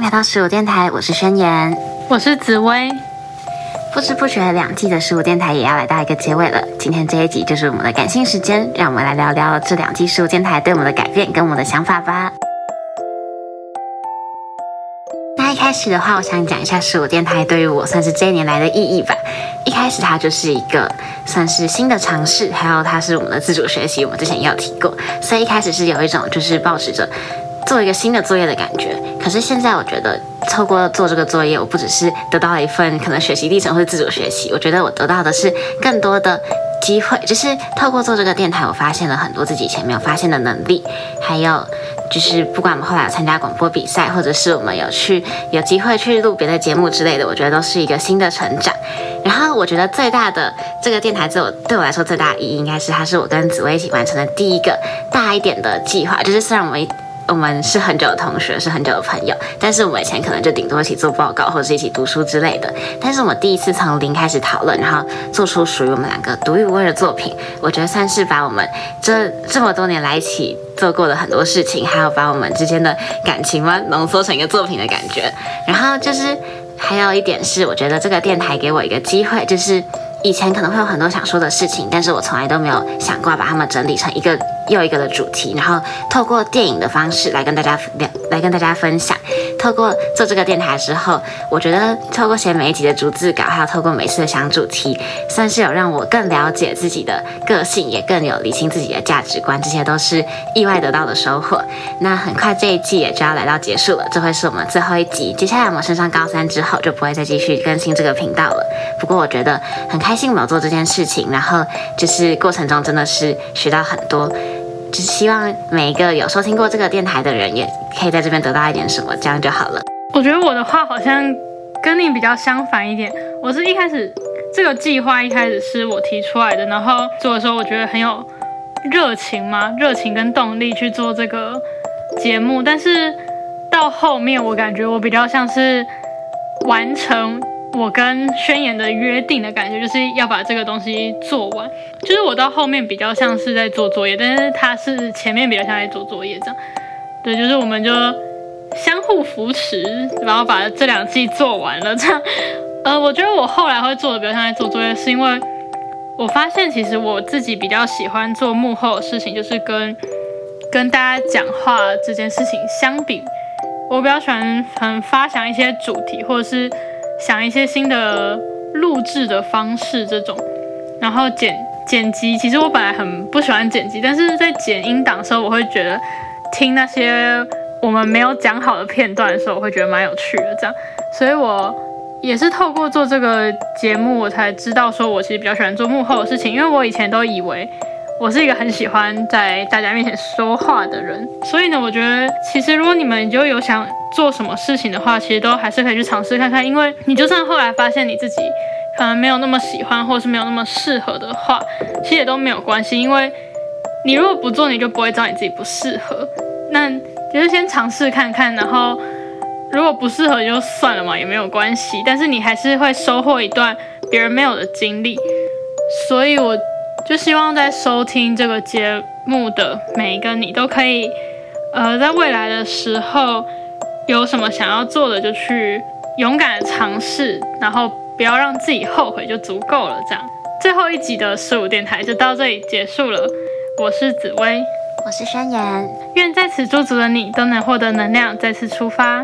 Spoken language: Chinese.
来到十五电台，我是宣言，我是紫薇。不知不觉，两季的十五电台也要来到一个结尾了。今天这一集就是我们的感性时间，让我们来聊聊这两季十五电台对我们的改变跟我们的想法吧。那一开始的话，我想讲一下十五电台对于我算是这一年来的意义吧。一开始它就是一个算是新的尝试，还有它是我们的自主学习，我们之前也有提过，所以一开始是有一种就是保持着。做一个新的作业的感觉，可是现在我觉得透过做这个作业，我不只是得到一份可能学习历程或者自主学习，我觉得我得到的是更多的机会，就是透过做这个电台，我发现了很多自己以前没有发现的能力，还有就是不管我们后来有参加广播比赛，或者是我们有去有机会去录别的节目之类的，我觉得都是一个新的成长。然后我觉得最大的这个电台对我对我来说最大的意义，应该是它是我跟紫薇一起完成的第一个大一点的计划，就是虽然我们。我们是很久的同学，是很久的朋友，但是我们以前可能就顶多一起做报告或者是一起读书之类的。但是我们第一次从零开始讨论，然后做出属于我们两个独一无二的作品，我觉得算是把我们这这么多年来一起做过的很多事情，还有把我们之间的感情嘛浓缩成一个作品的感觉。然后就是还有一点是，我觉得这个电台给我一个机会，就是以前可能会有很多想说的事情，但是我从来都没有想过把它们整理成一个。又一个的主题，然后透过电影的方式来跟大家聊，来跟大家分享。透过做这个电台之后，我觉得透过写每一集的逐字稿，还有透过每次的想主题，算是有让我更了解自己的个性，也更有理清自己的价值观。这些都是意外得到的收获。那很快这一季也就要来到结束了，这会是我们最后一集。接下来我们升上高三之后，就不会再继续更新这个频道了。不过我觉得很开心，我有做这件事情，然后就是过程中真的是学到很多。只希望每一个有收听过这个电台的人，也可以在这边得到一点什么，这样就好了。我觉得我的话好像跟你比较相反一点。我是一开始这个计划一开始是我提出来的，然后做的时候我觉得很有热情嘛，热情跟动力去做这个节目。但是到后面我感觉我比较像是完成。我跟宣言的约定的感觉就是要把这个东西做完，就是我到后面比较像是在做作业，但是他是前面比较像在做作业这样。对，就是我们就相互扶持，然后把这两季做完了这样。呃，我觉得我后来会做的比较像在做作业，是因为我发现其实我自己比较喜欢做幕后的事情，就是跟跟大家讲话这件事情相比，我比较喜欢很发想一些主题，或者是。想一些新的录制的方式，这种，然后剪剪辑。其实我本来很不喜欢剪辑，但是在剪音档的时候，我会觉得听那些我们没有讲好的片段的时候，我会觉得蛮有趣的。这样，所以我也是透过做这个节目，我才知道说我其实比较喜欢做幕后的事情，因为我以前都以为。我是一个很喜欢在大家面前说话的人，所以呢，我觉得其实如果你们就有想做什么事情的话，其实都还是可以去尝试看看。因为你就算后来发现你自己可能没有那么喜欢，或者是没有那么适合的话，其实也都没有关系。因为你如果不做，你就不会知道你自己不适合。那就是先尝试看看，然后如果不适合就算了嘛，也没有关系。但是你还是会收获一段别人没有的经历。所以我。就希望在收听这个节目的每一个你都可以，呃，在未来的时候有什么想要做的，就去勇敢的尝试，然后不要让自己后悔就足够了。这样，最后一集的十五电台就到这里结束了。我是紫薇，我是宣言，愿在此驻足的你都能获得能量，再次出发。